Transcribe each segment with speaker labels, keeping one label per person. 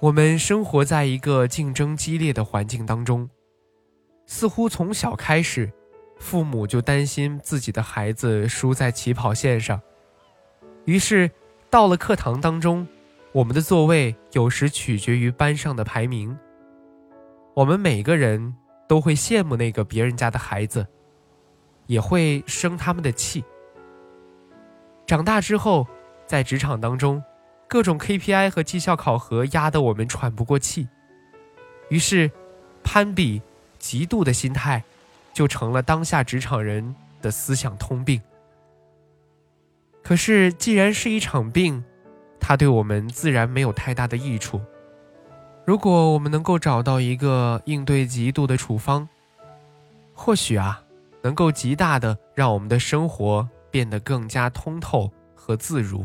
Speaker 1: 我们生活在一个竞争激烈的环境当中，似乎从小开始，父母就担心自己的孩子输在起跑线上，于是到了课堂当中，我们的座位有时取决于班上的排名。我们每个人都会羡慕那个别人家的孩子，也会生他们的气。长大之后，在职场当中。各种 KPI 和绩效考核压得我们喘不过气，于是，攀比、嫉妒的心态，就成了当下职场人的思想通病。可是，既然是一场病，它对我们自然没有太大的益处。如果我们能够找到一个应对嫉妒的处方，或许啊，能够极大的让我们的生活变得更加通透和自如。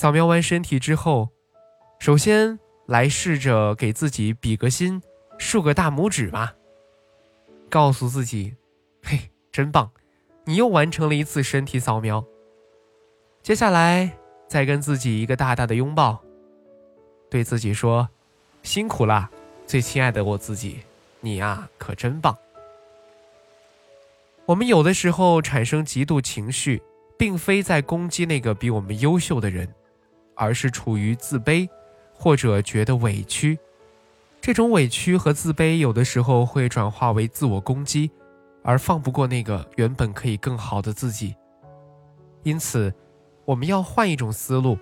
Speaker 1: 扫描完身体之后，首先来试着给自己比个心，竖个大拇指吧。告诉自己：“嘿，真棒！你又完成了一次身体扫描。”接下来再跟自己一个大大的拥抱，对自己说：“辛苦啦！”最亲爱的我自己，你呀可真棒。我们有的时候产生嫉妒情绪，并非在攻击那个比我们优秀的人，而是处于自卑或者觉得委屈。这种委屈和自卑有的时候会转化为自我攻击，而放不过那个原本可以更好的自己。因此，我们要换一种思路，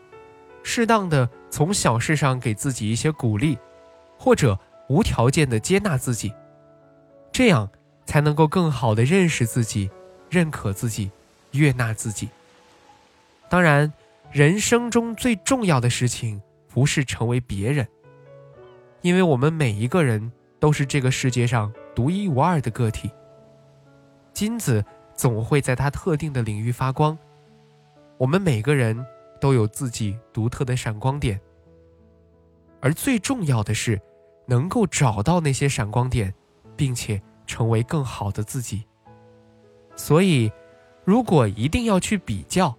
Speaker 1: 适当的从小事上给自己一些鼓励，或者。无条件的接纳自己，这样才能够更好的认识自己、认可自己、悦纳自己。当然，人生中最重要的事情不是成为别人，因为我们每一个人都是这个世界上独一无二的个体。金子总会在它特定的领域发光，我们每个人都有自己独特的闪光点，而最重要的是。能够找到那些闪光点，并且成为更好的自己。所以，如果一定要去比较，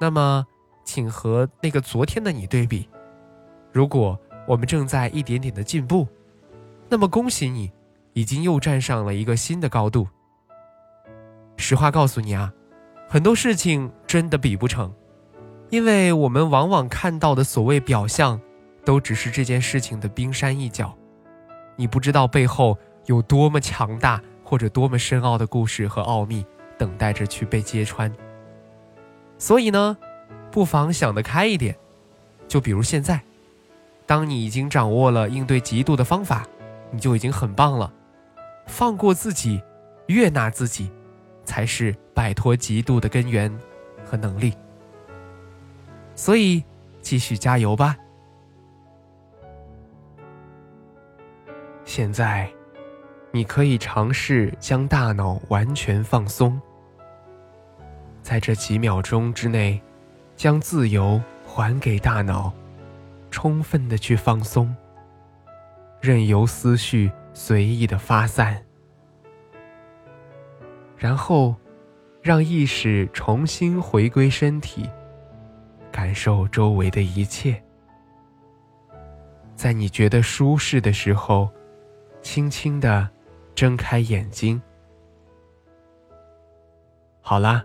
Speaker 1: 那么请和那个昨天的你对比。如果我们正在一点点的进步，那么恭喜你，已经又站上了一个新的高度。实话告诉你啊，很多事情真的比不成，因为我们往往看到的所谓表象。都只是这件事情的冰山一角，你不知道背后有多么强大或者多么深奥的故事和奥秘等待着去被揭穿。所以呢，不妨想得开一点，就比如现在，当你已经掌握了应对嫉妒的方法，你就已经很棒了。放过自己，悦纳自己，才是摆脱嫉妒的根源和能力。所以，继续加油吧。现在，你可以尝试将大脑完全放松，在这几秒钟之内，将自由还给大脑，充分的去放松，任由思绪随意的发散，然后让意识重新回归身体，感受周围的一切，在你觉得舒适的时候。轻轻的睁开眼睛。好啦，